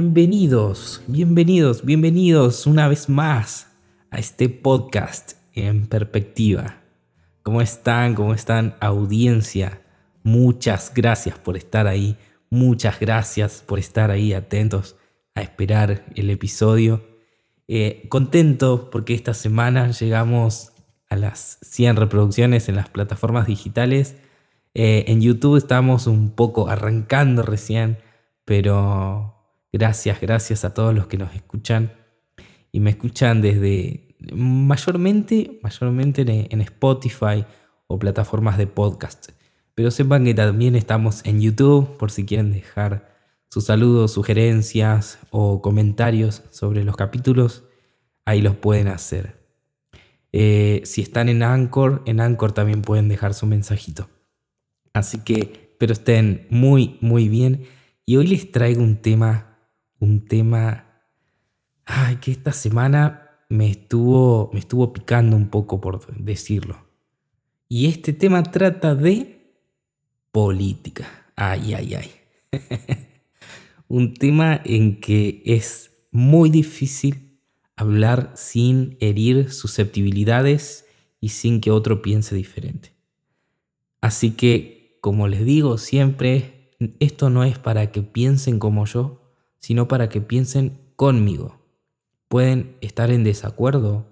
Bienvenidos, bienvenidos, bienvenidos una vez más a este podcast en perspectiva. ¿Cómo están? ¿Cómo están audiencia? Muchas gracias por estar ahí. Muchas gracias por estar ahí atentos a esperar el episodio. Eh, contento porque esta semana llegamos a las 100 reproducciones en las plataformas digitales. Eh, en YouTube estamos un poco arrancando recién, pero gracias, gracias a todos los que nos escuchan y me escuchan desde mayormente, mayormente en Spotify o plataformas de podcast. Pero sepan que también estamos en YouTube por si quieren dejar sus saludos, sugerencias o comentarios sobre los capítulos. Ahí los pueden hacer. Eh, si están en Anchor, en Anchor también pueden dejar su mensajito. Así que espero estén muy, muy bien. Y hoy les traigo un tema, un tema, que esta semana me estuvo, me estuvo picando un poco por decirlo. Y este tema trata de política. Ay, ay, ay. un tema en que es muy difícil hablar sin herir susceptibilidades y sin que otro piense diferente. Así que, como les digo siempre, esto no es para que piensen como yo, sino para que piensen conmigo. Pueden estar en desacuerdo,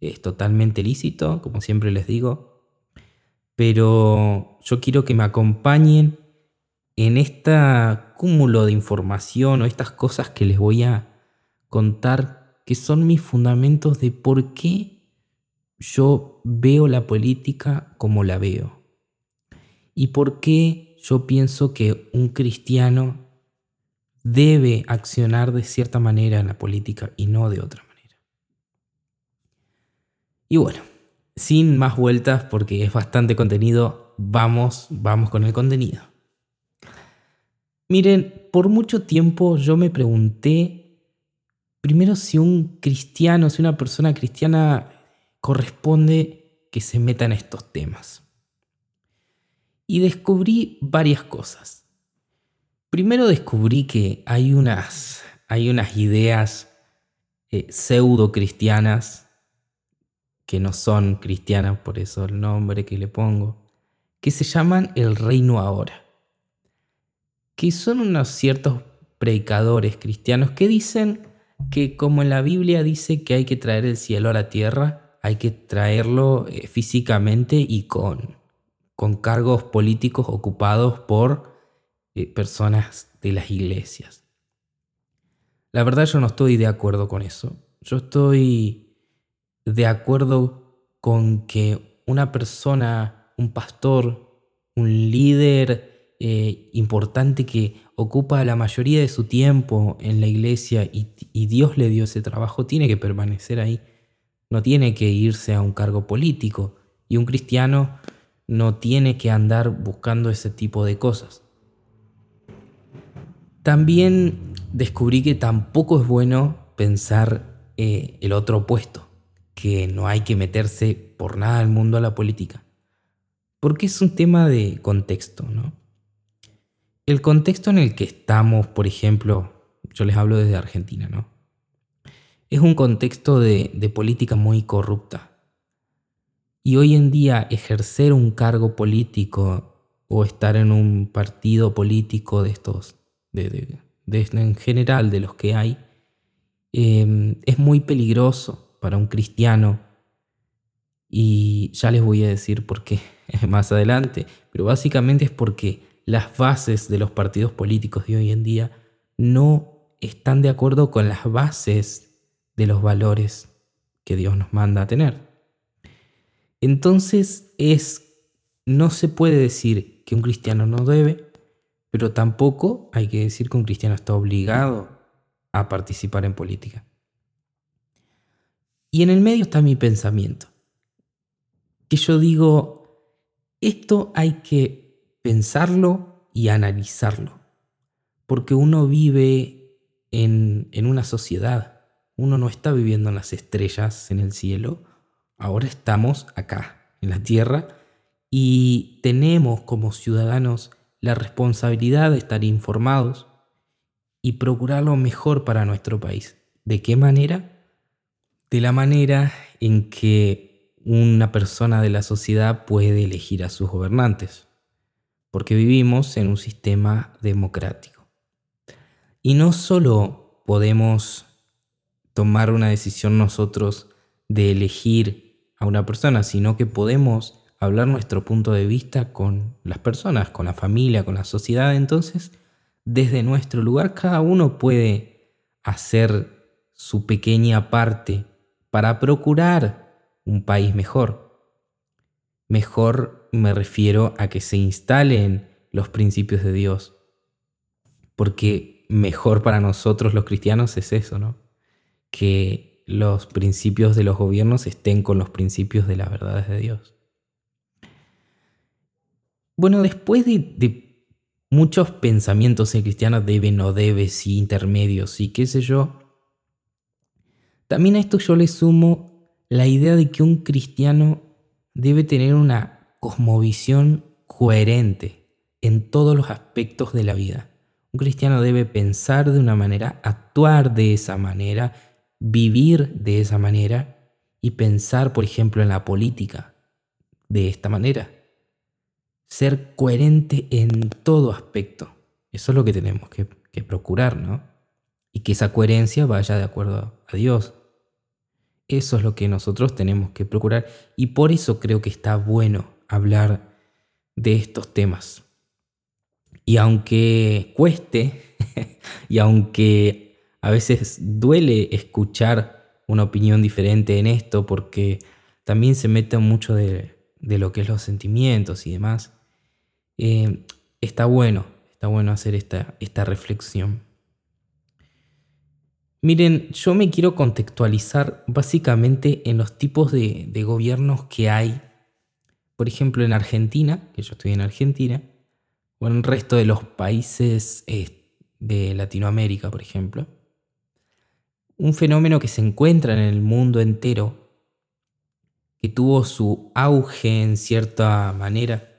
es totalmente lícito, como siempre les digo, pero yo quiero que me acompañen en este cúmulo de información o estas cosas que les voy a contar que son mis fundamentos de por qué yo veo la política como la veo. Y por qué yo pienso que un cristiano debe accionar de cierta manera en la política y no de otra manera. Y bueno, sin más vueltas porque es bastante contenido, vamos, vamos con el contenido. Miren, por mucho tiempo yo me pregunté primero si un cristiano, si una persona cristiana corresponde que se meta en estos temas. Y descubrí varias cosas. Primero descubrí que hay unas, hay unas ideas eh, pseudo cristianas que no son cristianas, por eso el nombre que le pongo, que se llaman el reino ahora, que son unos ciertos predicadores cristianos que dicen que como en la Biblia dice que hay que traer el cielo a la tierra, hay que traerlo eh, físicamente y con, con cargos políticos ocupados por eh, personas de las iglesias. La verdad yo no estoy de acuerdo con eso. Yo estoy de acuerdo con que una persona, un pastor, un líder eh, importante que ocupa la mayoría de su tiempo en la iglesia y, Dios le dio ese trabajo, tiene que permanecer ahí. No tiene que irse a un cargo político. Y un cristiano no tiene que andar buscando ese tipo de cosas. También descubrí que tampoco es bueno pensar eh, el otro opuesto, que no hay que meterse por nada al mundo a la política. Porque es un tema de contexto, ¿no? el contexto en el que estamos, por ejemplo, yo les hablo desde Argentina, ¿no? Es un contexto de, política muy corrupta. Y hoy en día ejercer un cargo político o estar en un partido político de estos, de, en general de los que hay, em, es muy peligroso para un cristiano. Y ya les voy a decir por qué más adelante, pero básicamente es porque las bases de los partidos políticos de hoy en día no están de acuerdo con las bases de los valores que Dios nos manda a tener. Entonces es no se puede decir que un cristiano no debe, pero tampoco hay que decir que un cristiano está obligado a participar en política. Y en el medio está mi pensamiento, que yo digo, esto hay que pensarlo y analizarlo. Porque uno vive en, en una sociedad. Uno no está viviendo en las estrellas, en el cielo. Ahora estamos acá, en la tierra, y tenemos como ciudadanos la responsabilidad de estar informados y procurar lo mejor para nuestro país. ¿De qué manera? De la manera en que una persona de la sociedad puede elegir a sus gobernantes, porque vivimos en un sistema democrático. Y no solo podemos tomar una decisión nosotros de elegir a una persona, sino que podemos hablar nuestro punto de vista con las personas, con la familia, con la sociedad. Entonces, desde nuestro lugar, cada uno puede hacer su pequeña parte para procurar un país mejor. Mejor me refiero a que se instalen los principios de Dios. Porque mejor para nosotros los cristianos es eso, ¿no? Que los principios de los gobiernos estén con los principios de las verdades de Dios. Bueno, después de, muchos pensamientos en cristianos, debe, no debe, sí, intermedios, y qué sé yo, también a esto yo le sumo la idea de que un cristiano debe tener una cosmovisión coherente en todos los aspectos de la vida. Un cristiano debe pensar de una manera, actuar de esa manera, vivir de esa manera y pensar, por ejemplo, en la política de esta manera ser coherente en todo aspecto. Eso es lo que tenemos que, procurar, ¿no? Y que esa coherencia vaya de acuerdo a Dios. Eso es lo que nosotros tenemos que procurar y por eso creo que está bueno hablar de estos temas. Y aunque cueste, y aunque a veces duele escuchar una opinión diferente en esto, porque también se mete mucho de, de lo que es los sentimientos y demás, eh, está bueno, está bueno hacer esta, esta reflexión. Miren, yo me quiero contextualizar básicamente en los tipos de, gobiernos que hay, por ejemplo, en Argentina, que yo estoy en Argentina, o en el resto de los países eh, de Latinoamérica, por ejemplo. Un fenómeno que se encuentra en el mundo entero, que tuvo su auge en cierta manera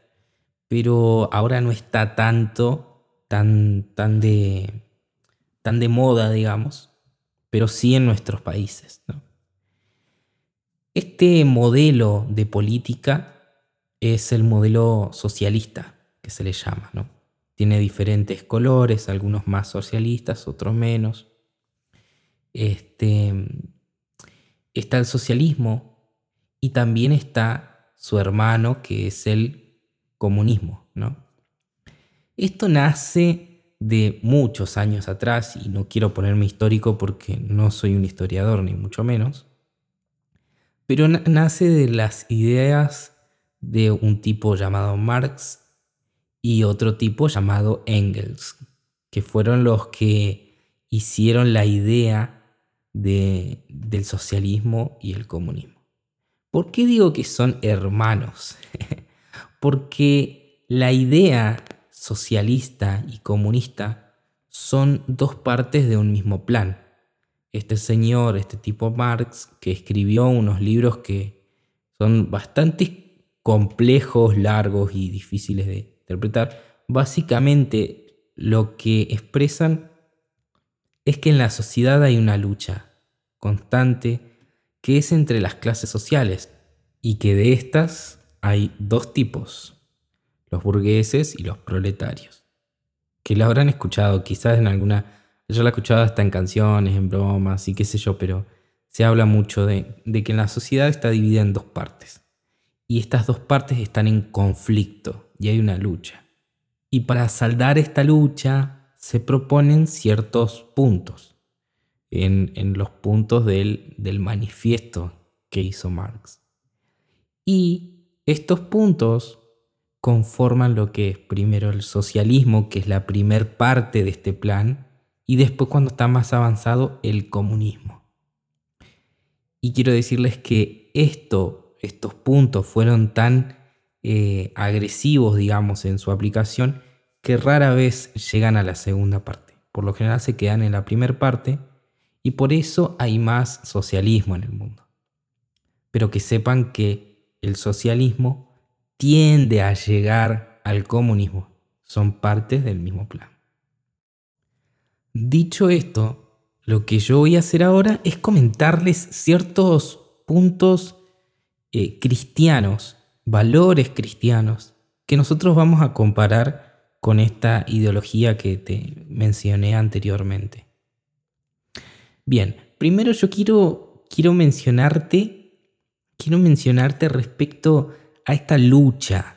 pero ahora no está tanto, tan, tan, de, tan de moda, digamos, pero sí en nuestros países. Este modelo de política es el modelo socialista, que se le llama, ¿no? Tiene diferentes colores, algunos más socialistas, otros menos. Este, está el socialismo y también está su hermano, que es el comunismo. ¿no? Esto nace de muchos años atrás, y no quiero ponerme histórico porque no soy un historiador, ni mucho menos, pero nace de las ideas de un tipo llamado Marx y otro tipo llamado Engels, que fueron los que hicieron la idea de, del socialismo y el comunismo. ¿Por qué digo que son hermanos? porque la idea socialista y comunista son dos partes de un mismo plan. Este señor, este tipo Marx, que escribió unos libros que son bastante complejos, largos y difíciles de interpretar, básicamente lo que expresan es que en la sociedad hay una lucha constante que es entre las clases sociales y que de estas hay dos tipos, los burgueses y los proletarios, que lo habrán escuchado quizás en alguna, yo la he escuchado hasta en canciones, en bromas y qué sé yo, pero se habla mucho de, que la sociedad está dividida en dos partes. Y estas dos partes están en conflicto y hay una lucha. Y para saldar esta lucha se proponen ciertos puntos en, en los puntos del, del manifiesto que hizo Marx. Y estos puntos conforman lo que es primero el socialismo, que es la primer parte de este plan, y después cuando está más avanzado el comunismo. Y quiero decirles que esto, estos puntos fueron tan eh, agresivos, digamos, en su aplicación, que rara vez llegan a la segunda parte. Por lo general se quedan en la primera parte y por eso hay más socialismo en el mundo. Pero que sepan que el socialismo tiende a llegar al comunismo. Son partes del mismo plan. Dicho esto, lo que yo voy a hacer ahora es comentarles ciertos puntos eh, cristianos, valores cristianos, que nosotros vamos a comparar con esta ideología que te mencioné anteriormente. Bien, primero yo quiero, quiero mencionarte, quiero mencionarte respecto a esta lucha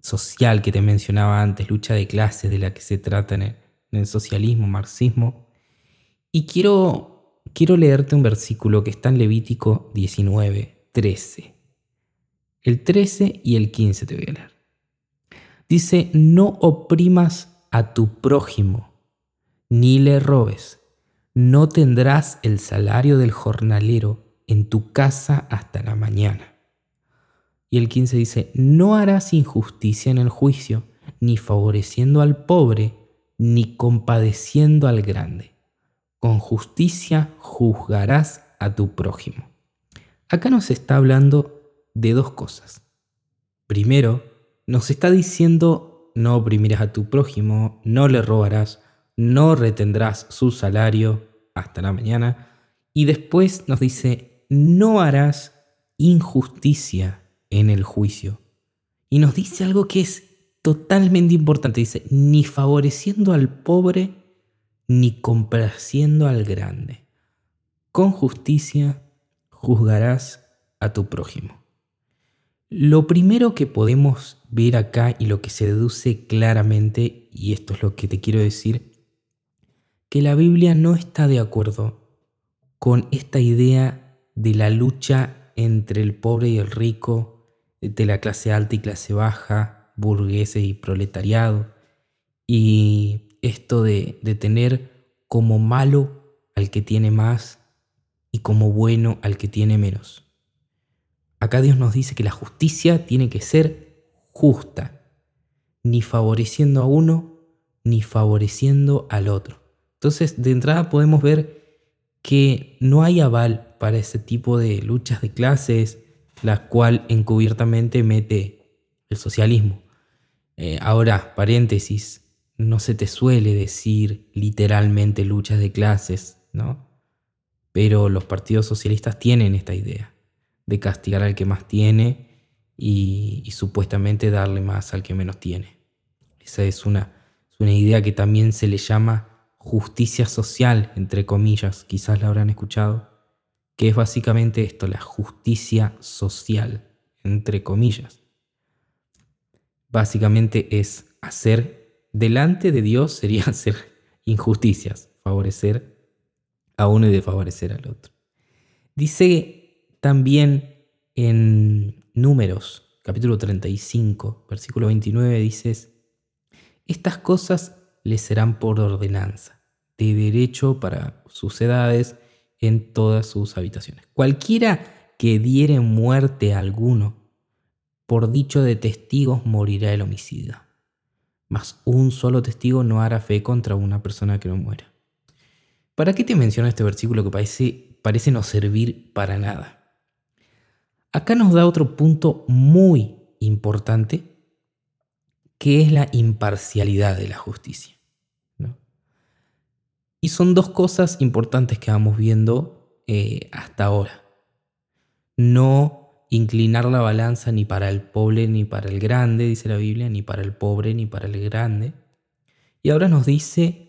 social que te mencionaba antes, lucha de clases de la que se trata en el, socialismo, marxismo. Y quiero, quiero leerte un versículo que está en Levítico 19, 13. El 13 y el 15 te voy a leer. Dice, no oprimas a tu prójimo, ni le robes. No tendrás el salario del jornalero en tu casa hasta la mañana. Y el 15 dice, no harás injusticia en el juicio, ni favoreciendo al pobre, ni compadeciendo al grande. Con justicia juzgarás a tu prójimo. Acá nos está hablando de dos cosas. Primero, nos está diciendo no oprimirás a tu prójimo, no le robarás, no retendrás su salario hasta la mañana. Y después nos dice, no harás injusticia en el juicio. Y nos dice algo que es totalmente importante. Dice, ni favoreciendo al pobre, ni complaciendo al grande. Con justicia juzgarás a tu prójimo. Lo primero que podemos ver acá y lo que se deduce claramente, y esto es lo que te quiero decir, que la Biblia no está de acuerdo con esta idea de la lucha entre el pobre y el rico, de la clase alta y clase baja, burgueses y proletariado, y esto de, de tener como malo al que tiene más y como bueno al que tiene menos. Acá Dios nos dice que la justicia tiene que ser justa, ni favoreciendo a uno, ni favoreciendo al otro. Entonces, de entrada podemos ver que no hay aval para ese tipo de luchas de clases, la cual encubiertamente mete el socialismo. Eh, ahora, paréntesis, no se te suele decir literalmente luchas de clases, ¿no? Pero los partidos socialistas tienen esta idea de castigar al que más tiene y, supuestamente darle más al que menos tiene. Esa es una, es una idea que también se le llama justicia social, entre comillas, quizás la habrán escuchado que es básicamente esto, la justicia social, entre comillas. Básicamente es hacer, delante de Dios sería hacer injusticias, favorecer a uno y desfavorecer al otro. Dice también en Números, capítulo 35, versículo 29, dices, estas cosas les serán por ordenanza, de derecho para sus edades, en todas sus habitaciones. Cualquiera que diere muerte a alguno, por dicho de testigos morirá el homicida. Mas un solo testigo no hará fe contra una persona que no muera. ¿Para qué te menciono este versículo que parece, parece no servir para nada? Acá nos da otro punto muy importante, que es la imparcialidad de la justicia. Y son dos cosas importantes que vamos viendo eh, hasta ahora. No inclinar la balanza ni para el pobre ni para el grande, dice la Biblia, ni para el pobre ni para el grande. Y ahora nos dice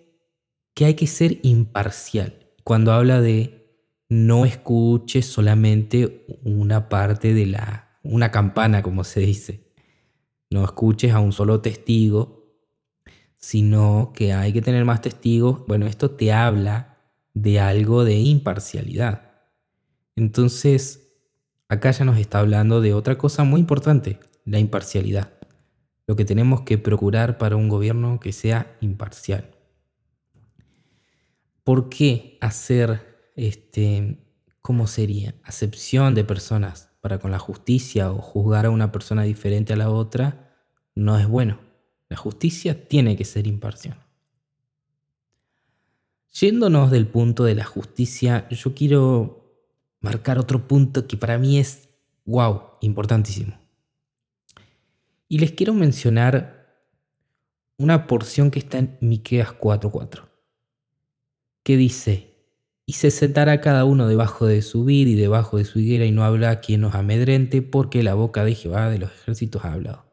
que hay que ser imparcial. Cuando habla de no escuches solamente una parte de la, una campana, como se dice. No escuches a un solo testigo, sino que hay que tener más testigos. Bueno, esto te habla de algo de imparcialidad. Entonces, acá ya nos está hablando de otra cosa muy importante, la imparcialidad. Lo que tenemos que procurar para un gobierno que sea imparcial. ¿Por qué hacer, este, cómo sería, acepción de personas para con la justicia o juzgar a una persona diferente a la otra? No es bueno. La justicia tiene que ser imparcial. Yéndonos del punto de la justicia, yo quiero marcar otro punto que para mí es, wow, importantísimo. Y les quiero mencionar una porción que está en Miqueas 4:4. que dice, y se sentará cada uno debajo de su vid y debajo de su higuera y no habrá quien nos amedrente porque la boca de Jehová de los ejércitos ha hablado.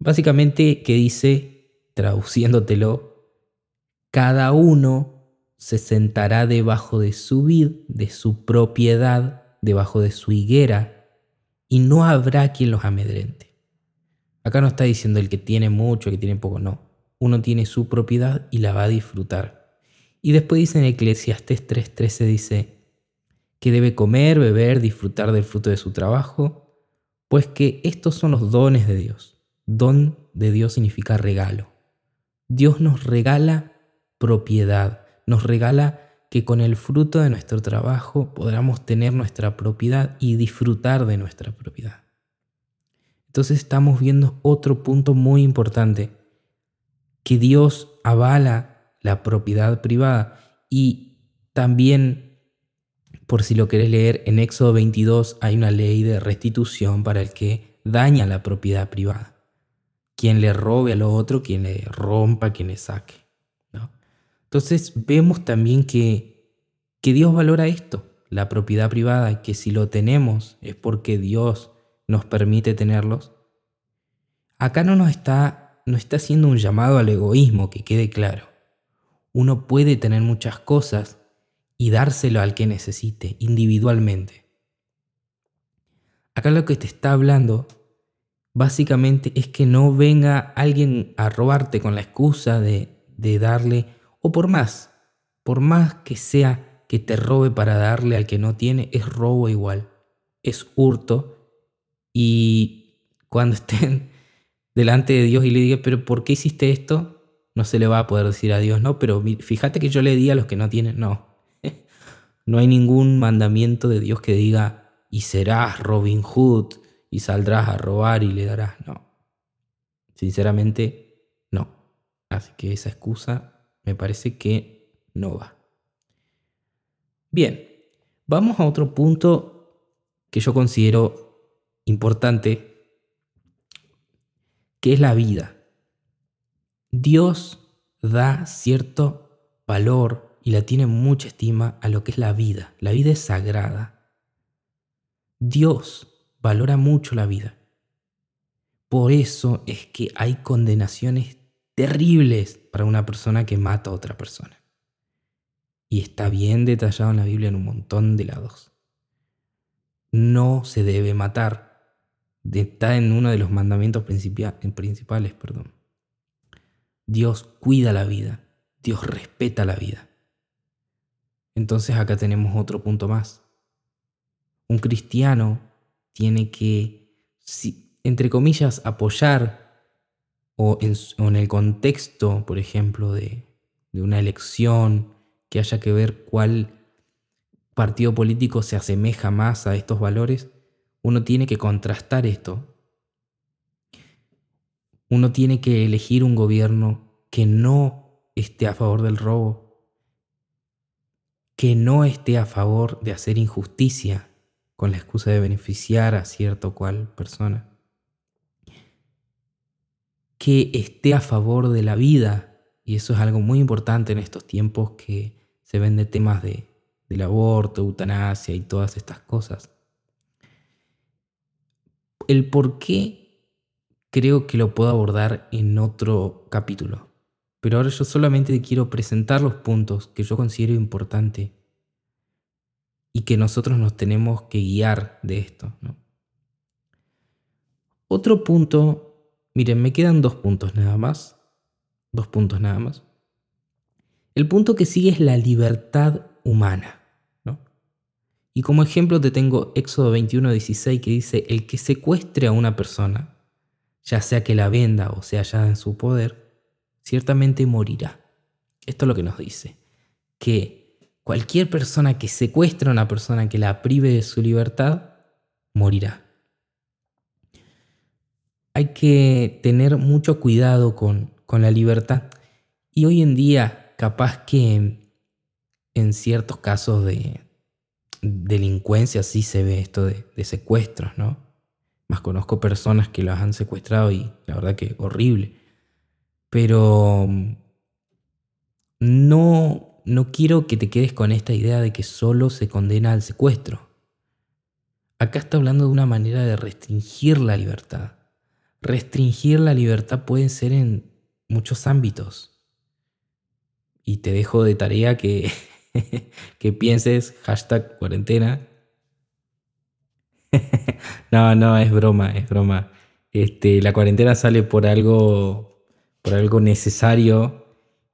Básicamente que dice, traduciéndotelo, cada uno se sentará debajo de su vid, de su propiedad, debajo de su higuera, y no habrá quien los amedrente. Acá no está diciendo el que tiene mucho, el que tiene poco, no. Uno tiene su propiedad y la va a disfrutar. Y después dice en Eclesiastes 3:13 dice que debe comer, beber, disfrutar del fruto de su trabajo, pues que estos son los dones de Dios. Don de Dios significa regalo. Dios nos regala propiedad, nos regala que con el fruto de nuestro trabajo podamos tener nuestra propiedad y disfrutar de nuestra propiedad. Entonces estamos viendo otro punto muy importante, que Dios avala la propiedad privada y también, por si lo querés leer, en Éxodo 22 hay una ley de restitución para el que daña la propiedad privada quien le robe a lo otro, quien le rompa, quien le saque. ¿no? Entonces vemos también que, que Dios valora esto, la propiedad privada, que si lo tenemos es porque Dios nos permite tenerlos. Acá no nos está, no está haciendo un llamado al egoísmo, que quede claro. Uno puede tener muchas cosas y dárselo al que necesite, individualmente. Acá lo que te está hablando básicamente es que no venga alguien a robarte con la excusa de, darle, o por más, por más que sea que te robe para darle al que no tiene, es robo igual, es hurto. Y cuando estén delante de Dios y le diga, pero ¿por qué hiciste esto? No se le va a poder decir a Dios, no, pero fíjate que yo le di a los que no tienen, no. No hay ningún mandamiento de Dios que diga, y serás Robin Hood, y saldrás a robar y le darás. No. Sinceramente, no. Así que esa excusa me parece que no va. Bien, vamos a otro punto que yo considero importante, que es la vida. Dios da cierto valor y la tiene mucha estima a lo que es la vida. La vida es sagrada. Dios valora mucho la vida. Por eso es que hay condenaciones terribles para una persona que mata a otra persona. Y está bien detallado en la Biblia en un montón de lados. No se debe matar. Está en uno de los mandamientos principales. Perdón. Dios cuida la vida. Dios respeta la vida. Entonces acá tenemos otro punto más. Un cristiano tiene que, entre comillas, apoyar o en, el contexto, por ejemplo, de, de una elección, que haya que ver cuál partido político se asemeja más a estos valores, uno tiene que contrastar esto. Uno tiene que elegir un gobierno que no esté a favor del robo, que no esté a favor de hacer injusticia, con la excusa de beneficiar a cierta o cual persona. Que esté a favor de la vida, y eso es algo muy importante en estos tiempos que se ven de temas de, del aborto, eutanasia y todas estas cosas. El por qué creo que lo puedo abordar en otro capítulo, pero ahora yo solamente quiero presentar los puntos que yo considero importantes y que nosotros nos tenemos que guiar de esto. Otro punto, miren, me quedan dos puntos nada más. Dos puntos nada más. El punto que sigue es la libertad humana. Y como ejemplo te tengo Éxodo 21, 16 que dice, el que secuestre a una persona, ya sea que la venda o sea ya en su poder, ciertamente morirá. Esto es lo que nos dice, que Cualquier persona que secuestre a una persona que la prive de su libertad, morirá. Hay que tener mucho cuidado con, la libertad. Y hoy en día, capaz que en ciertos casos de delincuencia sí se ve esto de, secuestros, ¿no? Más conozco personas que las han secuestrado y la verdad que horrible. Pero no no quiero que te quedes con esta idea de que solo se condena al secuestro. Acá está hablando de una manera de restringir la libertad. Restringir la libertad puede ser en muchos ámbitos. Y te dejo de tarea que, que pienses hashtag cuarentena. no, no, es broma, es broma. Este, la cuarentena sale por algo, por algo necesario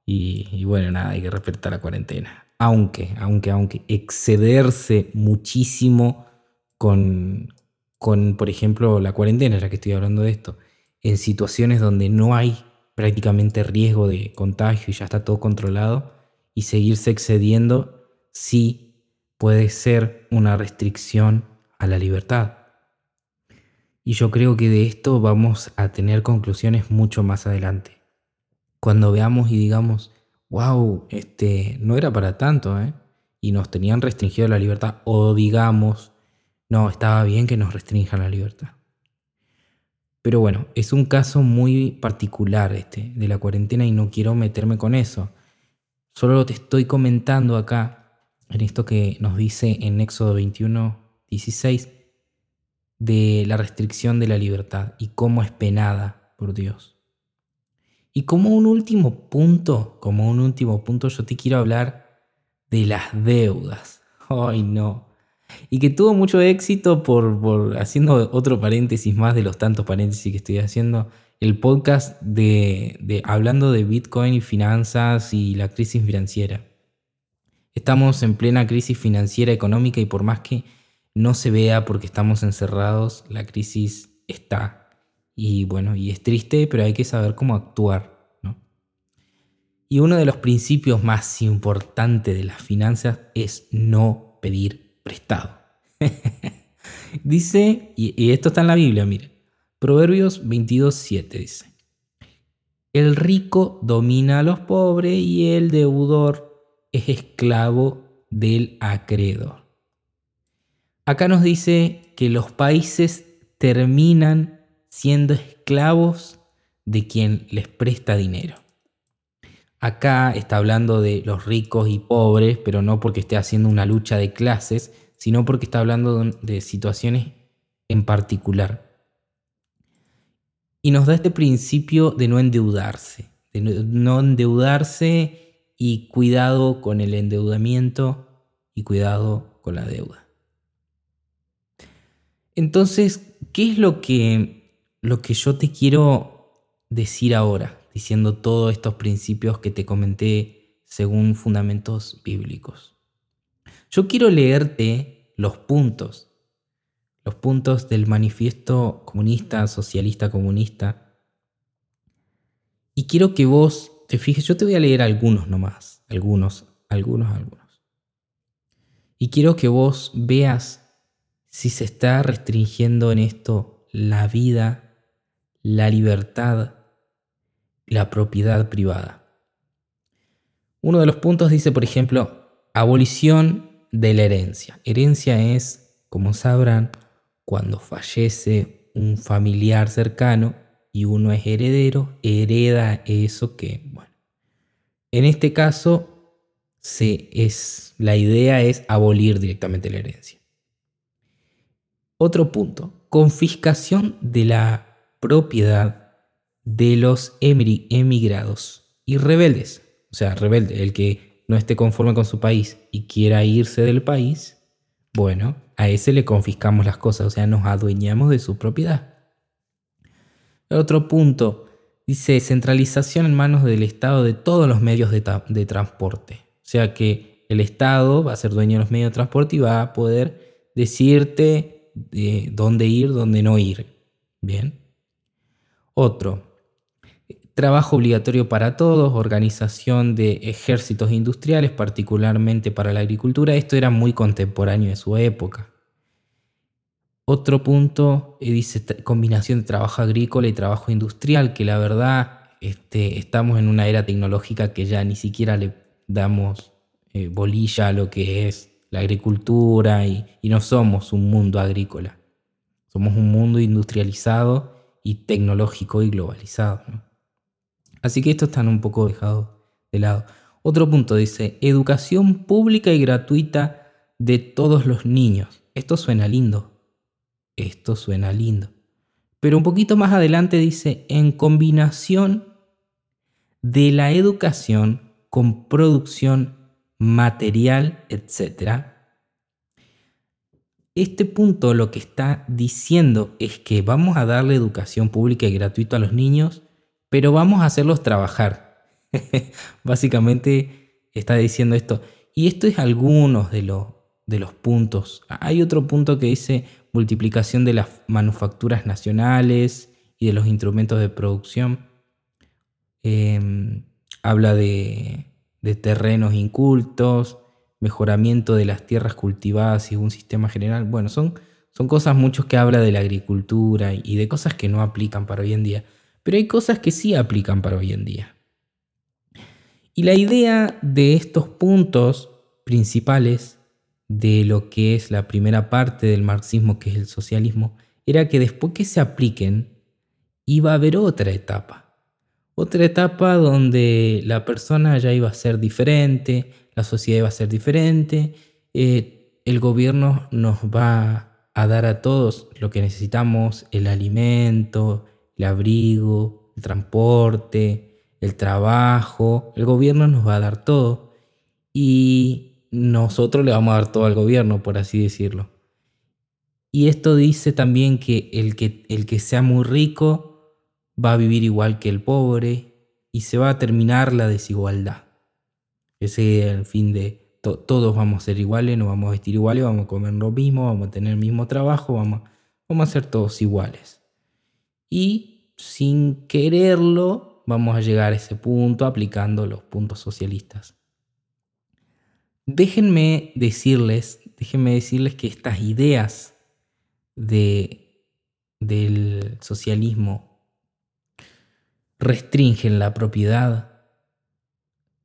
y, bueno, nada, hay que respetar la cuarentena. Aunque, aunque, aunque excederse muchísimo con, con, por ejemplo, la cuarentena, ya que estoy hablando de esto, en situaciones donde no hay prácticamente riesgo de contagio y ya está todo controlado, y seguirse excediendo sí puede ser una restricción a la libertad. Y yo creo que de esto vamos a tener conclusiones mucho más adelante. Cuando veamos y digamos, wow, este no era para tanto, ¿eh? Y nos tenían restringido la libertad. O digamos, no, estaba bien que nos restrinjan la libertad. Pero bueno, es un caso muy particular este de la cuarentena y no quiero meterme con eso. Solo te estoy comentando acá, en esto que nos dice en Éxodo 21, 16, de la restricción de la libertad y cómo es penada por Dios. Y como un último punto, como un último punto, yo te quiero hablar de las deudas. Ay, no. Y que tuvo mucho éxito por, por, haciendo otro paréntesis más de los tantos paréntesis que estoy haciendo, el podcast de, de hablando de Bitcoin y finanzas y la crisis financiera. Estamos en plena crisis financiera económica y por más que no se vea porque estamos encerrados, la crisis está. Y bueno, y es triste, pero hay que saber cómo actuar. ¿no? Y uno de los principios más importantes de las finanzas es no pedir prestado. dice, y, esto está en la Biblia, miren, Proverbios 22.7 dice, el rico domina a los pobres y el deudor es esclavo del acreedor. Acá nos dice que los países terminan siendo esclavos de quien les presta dinero. Acá está hablando de los ricos y pobres, pero no porque esté haciendo una lucha de clases, sino porque está hablando de, situaciones en particular. Y nos da este principio de no endeudarse, de no endeudarse y cuidado con el endeudamiento y cuidado con la deuda. Entonces, ¿qué es lo que, lo que yo te quiero decir ahora, diciendo todos estos principios que te comenté según fundamentos bíblicos? Yo quiero leerte los puntos, los puntos del manifiesto comunista, socialista comunista, y quiero que vos te fijes, yo te voy a leer algunos nomás, algunos, algunos, algunos. Y quiero que vos veas si se está restringiendo en esto la vida, la libertad, la propiedad privada. Uno de los puntos dice, por ejemplo, abolición de la herencia. Herencia es, como sabrán, cuando fallece un familiar cercano y uno es heredero, hereda eso que, bueno. En este caso, se es, la idea es abolir directamente la herencia. Otro punto, confiscación de la propiedad de los emigrados y rebeldes. O sea, rebelde, el que no esté conforme con su país y quiera irse del país, bueno, a ese le confiscamos las cosas, o sea, nos adueñamos de su propiedad. Otro punto, dice centralización en manos del Estado de todos los medios de, transporte. O sea que el Estado va a ser dueño de los medios de transporte y va a poder decirte de dónde ir, dónde no ir. Bien. Otro, trabajo obligatorio para todos, organización de ejércitos industriales, particularmente para la agricultura. Esto era muy contemporáneo de su época. Otro punto eh, dice combinación de trabajo agrícola y trabajo industrial, que la verdad este, estamos en una era tecnológica que ya ni siquiera le damos eh, bolilla a lo que es la agricultura y, no somos un mundo agrícola. Somos un mundo industrializado y tecnológico y globalizado. Así que esto están un poco dejado de lado. Otro punto dice, educación pública y gratuita de todos los niños. Esto suena lindo. Esto suena lindo. Pero un poquito más adelante dice, en combinación de la educación con producción material, etc. Este punto lo que está diciendo es que vamos a darle educación pública y gratuita a los niños, pero vamos a hacerlos trabajar. Básicamente está diciendo esto. Y esto es algunos de, de los puntos. Hay otro punto que dice multiplicación de las manufacturas nacionales y de los instrumentos de producción. Em, habla de, de terrenos incultos, mejoramiento de las tierras cultivadas y un sistema general. Bueno, son, son cosas muchos que habla de la agricultura y de cosas que no aplican para hoy en día. Pero hay cosas que sí aplican para hoy en día. Y la idea de estos puntos principales de lo que es la primera parte del marxismo, que es el socialismo, era que después que se apliquen, iba a haber otra etapa. Otra etapa donde la persona ya iba a ser diferente, la sociedad iba a ser diferente, eh, el gobierno nos va a dar a todos lo que necesitamos, el alimento, el abrigo, el transporte, el trabajo, el gobierno nos va a dar todo y nosotros le vamos a dar todo al gobierno, por así decirlo. Y esto dice también que el que, el que sea muy rico va a vivir igual que el pobre y se va a terminar la desigualdad. Ese es el fin de todos vamos a ser iguales, nos vamos a vestir iguales, vamos a comer lo mismo, vamos a tener el mismo trabajo, vamos, vamos a ser todos iguales. Y sin quererlo, vamos a llegar a ese punto aplicando los puntos socialistas. Déjenme decirles, déjenme decirles que estas ideas de, del socialismo restringen la propiedad,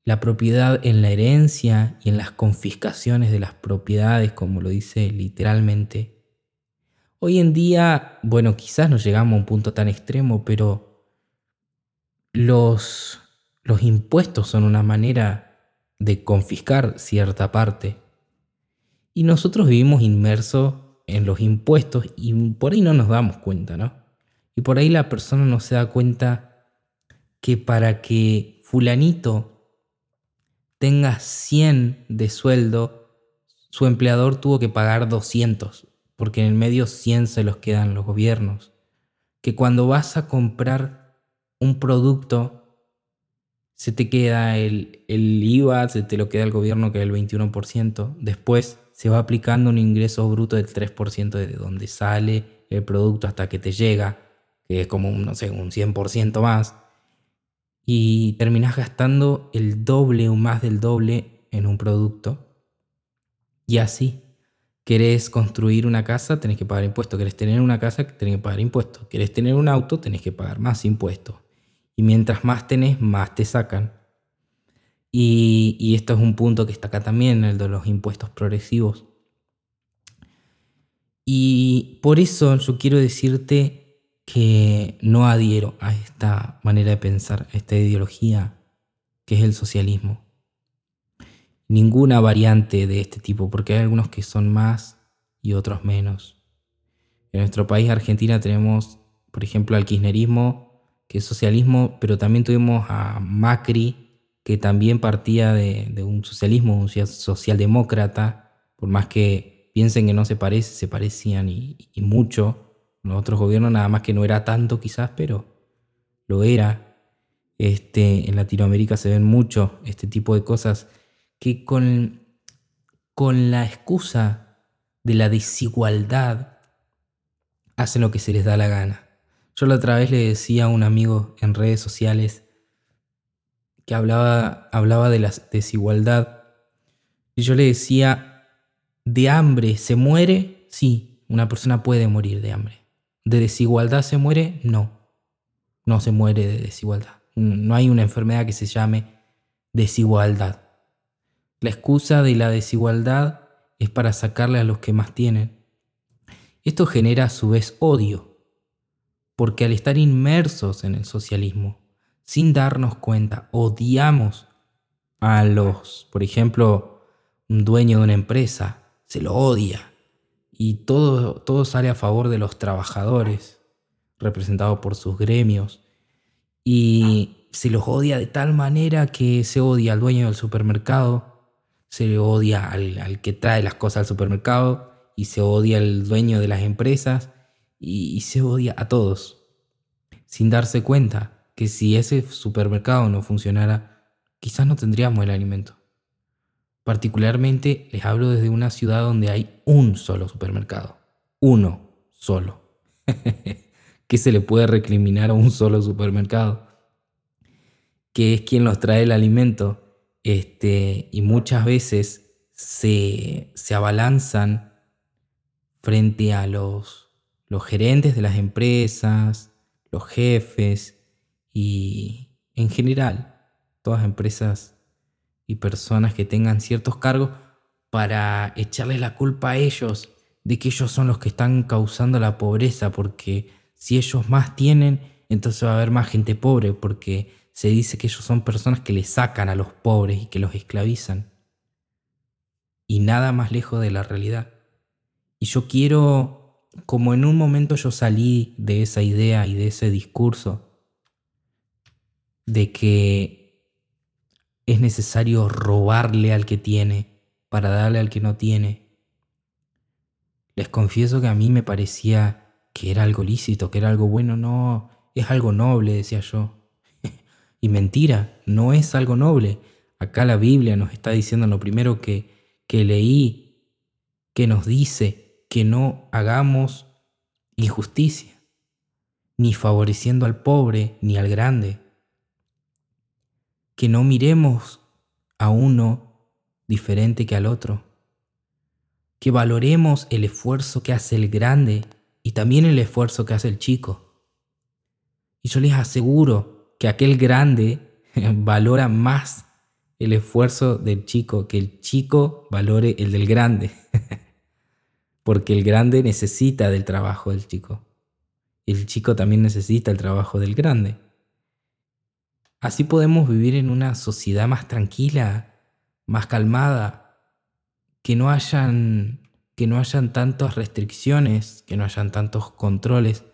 la propiedad en la herencia y en las confiscaciones de las propiedades, como lo dice literalmente. Hoy en día, bueno, quizás no llegamos a un punto tan extremo, pero los, los impuestos son una manera de confiscar cierta parte. Y nosotros vivimos inmersos en los impuestos y por ahí no nos damos cuenta, ¿no? Y por ahí la persona no se da cuenta que para que fulanito tenga 100 de sueldo, su empleador tuvo que pagar 200, porque en el medio 100 se los quedan los gobiernos. Que cuando vas a comprar un producto, se te queda el, el IVA, se te lo queda el gobierno que es el 21%, después se va aplicando un ingreso bruto del 3% de donde sale el producto hasta que te llega, que es como, no sé, un 100% más, y terminas gastando el doble o más del doble en un producto. Y así, querés construir una casa, tenés que pagar impuestos. Querés tener una casa, tenés que pagar impuestos. Querés tener un auto, tenés que pagar más impuestos. Y mientras más tenés, más te sacan. Y, esto es un punto que está acá también, el de los impuestos progresivos. Y por eso yo quiero decirte que no adhiero a esta manera de pensar, a esta ideología que es el socialismo. Ninguna variante de este tipo, porque hay algunos que son más y otros menos. En nuestro país, Argentina, tenemos, por ejemplo, al kirchnerismo que es socialismo, pero también tuvimos a Macri, que también partía de, un socialismo, un socialdemócrata, por más que piensen que no se parece, se parecían y, mucho. Los otros gobiernos nada más que no era tanto quizás, pero lo era. Este, en Latinoamérica se ven mucho este tipo de cosas que con, con la excusa de la desigualdad hacen lo que se les da la gana. Yo la otra vez le decía a un amigo en redes sociales que hablaba, hablaba de la desigualdad. Y yo le decía, ¿de hambre se muere? Sí, una persona puede morir de hambre. ¿De desigualdad se muere? No, no se muere de desigualdad. No hay una enfermedad que se llame desigualdad. La excusa de la desigualdad es para sacarle a los que más tienen. Esto genera a su vez odio porque al estar inmersos en el socialismo, sin darnos cuenta, odiamos a los, por ejemplo, un dueño de una empresa, se lo odia y todo, todo sale a favor de los trabajadores, representados por sus gremios, y se los odia de tal manera que se odia al dueño del supermercado, se le odia al, al que trae las cosas al supermercado, y se odia al dueño de las empresas, y, y se odia a todos, sin darse cuenta que si ese supermercado no funcionara, quizás no tendríamos el alimento. Particularmente les hablo desde una ciudad donde hay un solo supermercado. Uno solo. ¿Qué se le puede recriminar a un solo supermercado? Que es quien nos trae el alimento. Este, y muchas veces se, se abalanzan frente a los, los gerentes de las empresas, los jefes y en general todas empresas y personas que tengan ciertos cargos para echarle la culpa a ellos de que ellos son los que están causando la pobreza, porque si ellos más tienen, entonces va a haber más gente pobre, porque se dice que ellos son personas que le sacan a los pobres y que los esclavizan. Y nada más lejos de la realidad. Y yo quiero, como en un momento yo salí de esa idea y de ese discurso, de que es necesario robarle al que tiene para darle al que no tiene. Les confieso que a mí me parecía que era algo lícito, que era algo bueno, no, es algo noble, decía yo. y mentira, no es algo noble. Acá la Biblia nos está diciendo lo primero que, que leí, que nos dice que no hagamos injusticia, ni favoreciendo al pobre ni al grande que no miremos a uno diferente que al otro, que valoremos el esfuerzo que hace el grande y también el esfuerzo que hace el chico. Y yo les aseguro que aquel grande valora más el esfuerzo del chico, que el chico valore el del grande, porque el grande necesita del trabajo del chico. El chico también necesita el trabajo del grande. Así podemos vivir en una sociedad más tranquila, más calmada, que no hayan, que no hayan tantas restricciones, que no hayan tantos controles.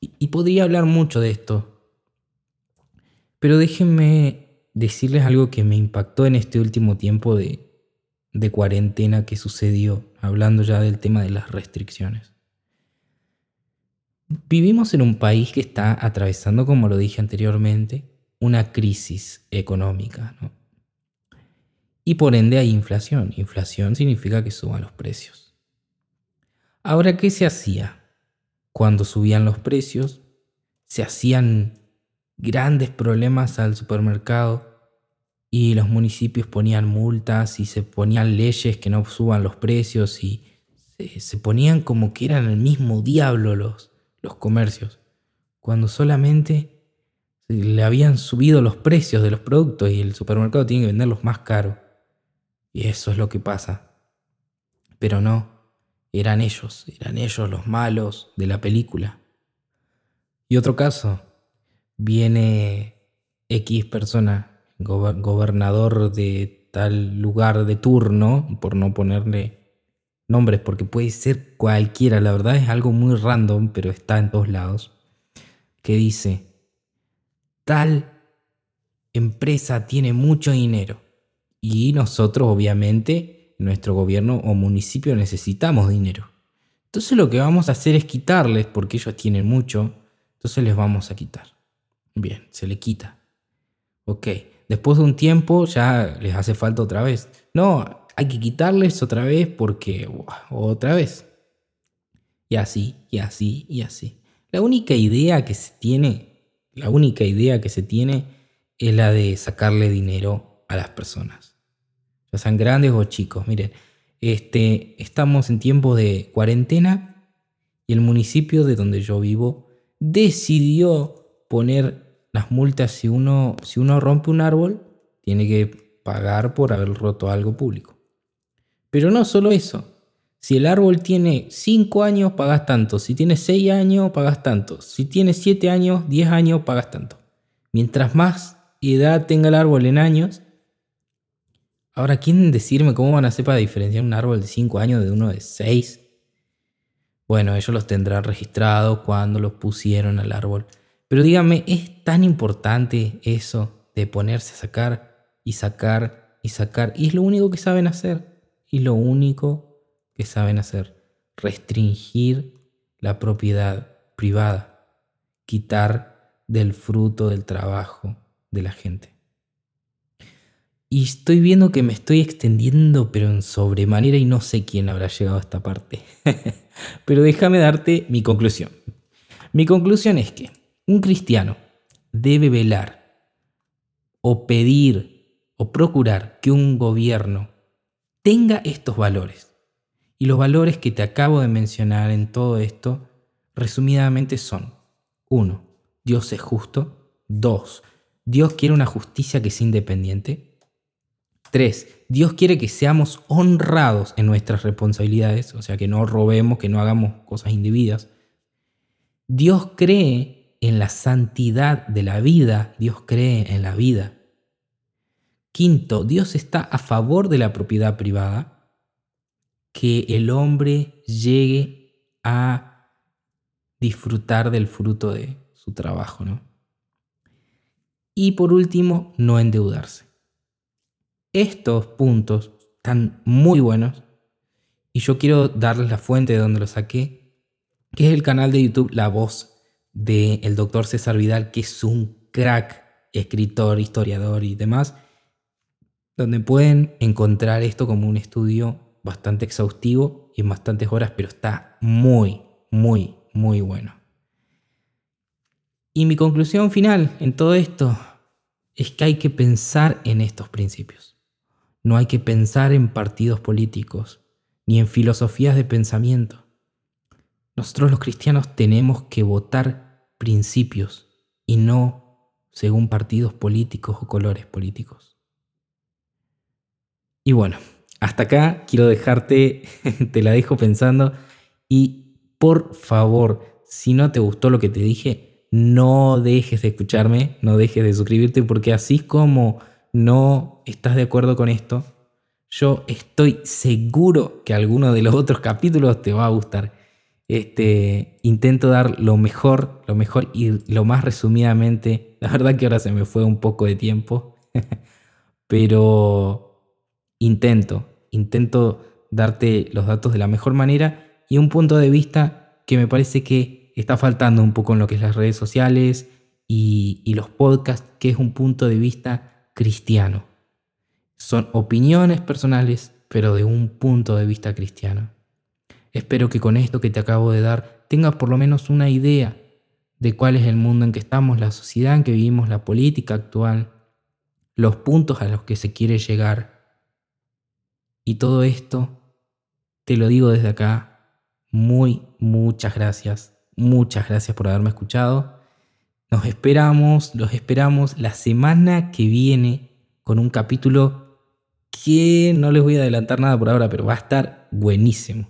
Y, podría hablar mucho de esto, pero déjenme decirles algo que me impactó en este último tiempo de, de cuarentena que sucedió, hablando ya del tema de las restricciones. Vivimos en un país que está atravesando, como lo dije anteriormente, una crisis económica. Y por ende hay inflación. Inflación significa que suban los precios. Ahora, ¿qué se hacía? Cuando subían los precios, se hacían grandes problemas al supermercado y los municipios ponían multas y se ponían leyes que no suban los precios y se, ponían como que eran el mismo diablo los, los comercios, cuando solamente le habían subido los precios de los productos y el supermercado tiene que venderlos más caro. Y eso es lo que pasa. Pero no, eran ellos, eran ellos los malos de la película. Y otro caso, viene X persona, gobernador de tal lugar de turno, por no ponerle nombres, porque puede ser cualquiera, la verdad es algo muy random, pero está en todos lados, que dice, tal empresa tiene mucho dinero y nosotros obviamente, nuestro gobierno o municipio necesitamos dinero. Entonces lo que vamos a hacer es quitarles, porque ellos tienen mucho, entonces les vamos a quitar. Bien, se le quita. Ok, después de un tiempo ya les hace falta otra vez. No, hay que quitarles otra vez porque otra vez. Y así, y así, y así. La única idea que se tiene, la única idea que se tiene es la de sacarle dinero a las personas. Ya sean grandes o chicos. Miren, este, estamos en tiempo de cuarentena y el municipio de donde yo vivo decidió poner las multas si uno, si uno rompe un árbol, tiene que pagar por haber roto algo público. Pero no solo eso. Si el árbol tiene 5 años, pagas tanto. Si tiene 6 años, pagas tanto. Si tiene 7 años, 10 años, pagas tanto. Mientras más edad tenga el árbol en años, Ahora, ¿quieren decirme cómo van a hacer para diferenciar un árbol de 5 años de uno de 6? Bueno, ellos los tendrán registrados cuando los pusieron al árbol. Pero díganme, ¿es tan importante eso de ponerse a sacar y sacar y sacar? Y es lo único que saben hacer. Y lo único que saben hacer. Restringir la propiedad privada. Quitar del fruto del trabajo de la gente. Y estoy viendo que me estoy extendiendo, pero en sobremanera, y no sé quién habrá llegado a esta parte. pero déjame darte mi conclusión. Mi conclusión es que un cristiano debe velar o pedir o procurar que un gobierno tenga estos valores. Y los valores que te acabo de mencionar en todo esto, resumidamente son, uno, Dios es justo, dos, Dios quiere una justicia que sea independiente, 3. Dios quiere que seamos honrados en nuestras responsabilidades, o sea, que no robemos, que no hagamos cosas indebidas. Dios cree en la santidad de la vida, Dios cree en la vida. Quinto, Dios está a favor de la propiedad privada, que el hombre llegue a disfrutar del fruto de su trabajo, ¿no? Y por último, no endeudarse. Estos puntos están muy buenos y yo quiero darles la fuente de donde los saqué, que es el canal de YouTube La Voz del doctor César Vidal, que es un crack, escritor, historiador y demás, donde pueden encontrar esto como un estudio bastante exhaustivo y en bastantes horas, pero está muy, muy, muy bueno. Y mi conclusión final en todo esto es que hay que pensar en estos principios. No hay que pensar en partidos políticos, ni en filosofías de pensamiento. Nosotros los cristianos tenemos que votar principios y no según partidos políticos o colores políticos. Y bueno, hasta acá quiero dejarte, te la dejo pensando y por favor, si no te gustó lo que te dije, no dejes de escucharme, no dejes de suscribirte porque así como no estás de acuerdo con esto, yo estoy seguro que alguno de los otros capítulos te va a gustar. Este, intento dar lo mejor, lo mejor y lo más resumidamente. La verdad que ahora se me fue un poco de tiempo, pero intento, intento darte los datos de la mejor manera y un punto de vista que me parece que está faltando un poco en lo que es las redes sociales y, y los podcasts, que es un punto de vista cristiano. Son opiniones personales, pero de un punto de vista cristiano. Espero que con esto que te acabo de dar tengas por lo menos una idea de cuál es el mundo en que estamos, la sociedad en que vivimos, la política actual, los puntos a los que se quiere llegar. Y todo esto, te lo digo desde acá, muy, muchas gracias. Muchas gracias por haberme escuchado. Nos esperamos, los esperamos la semana que viene con un capítulo que no les voy a adelantar nada por ahora, pero va a estar buenísimo.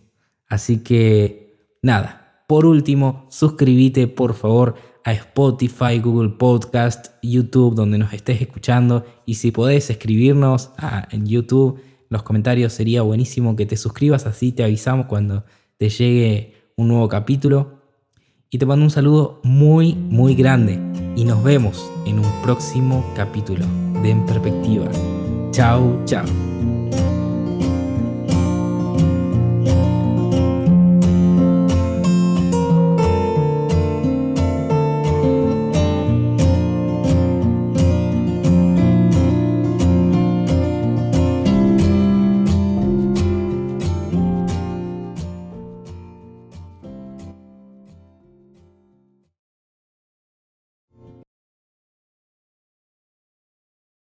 Así que nada, por último, suscríbete por favor a Spotify, Google Podcast, YouTube, donde nos estés escuchando. Y si podés escribirnos en YouTube, los comentarios sería buenísimo que te suscribas, así te avisamos cuando te llegue un nuevo capítulo y te mando un saludo muy, muy grande y nos vemos en un próximo capítulo de En Perspectiva. Chao, chao.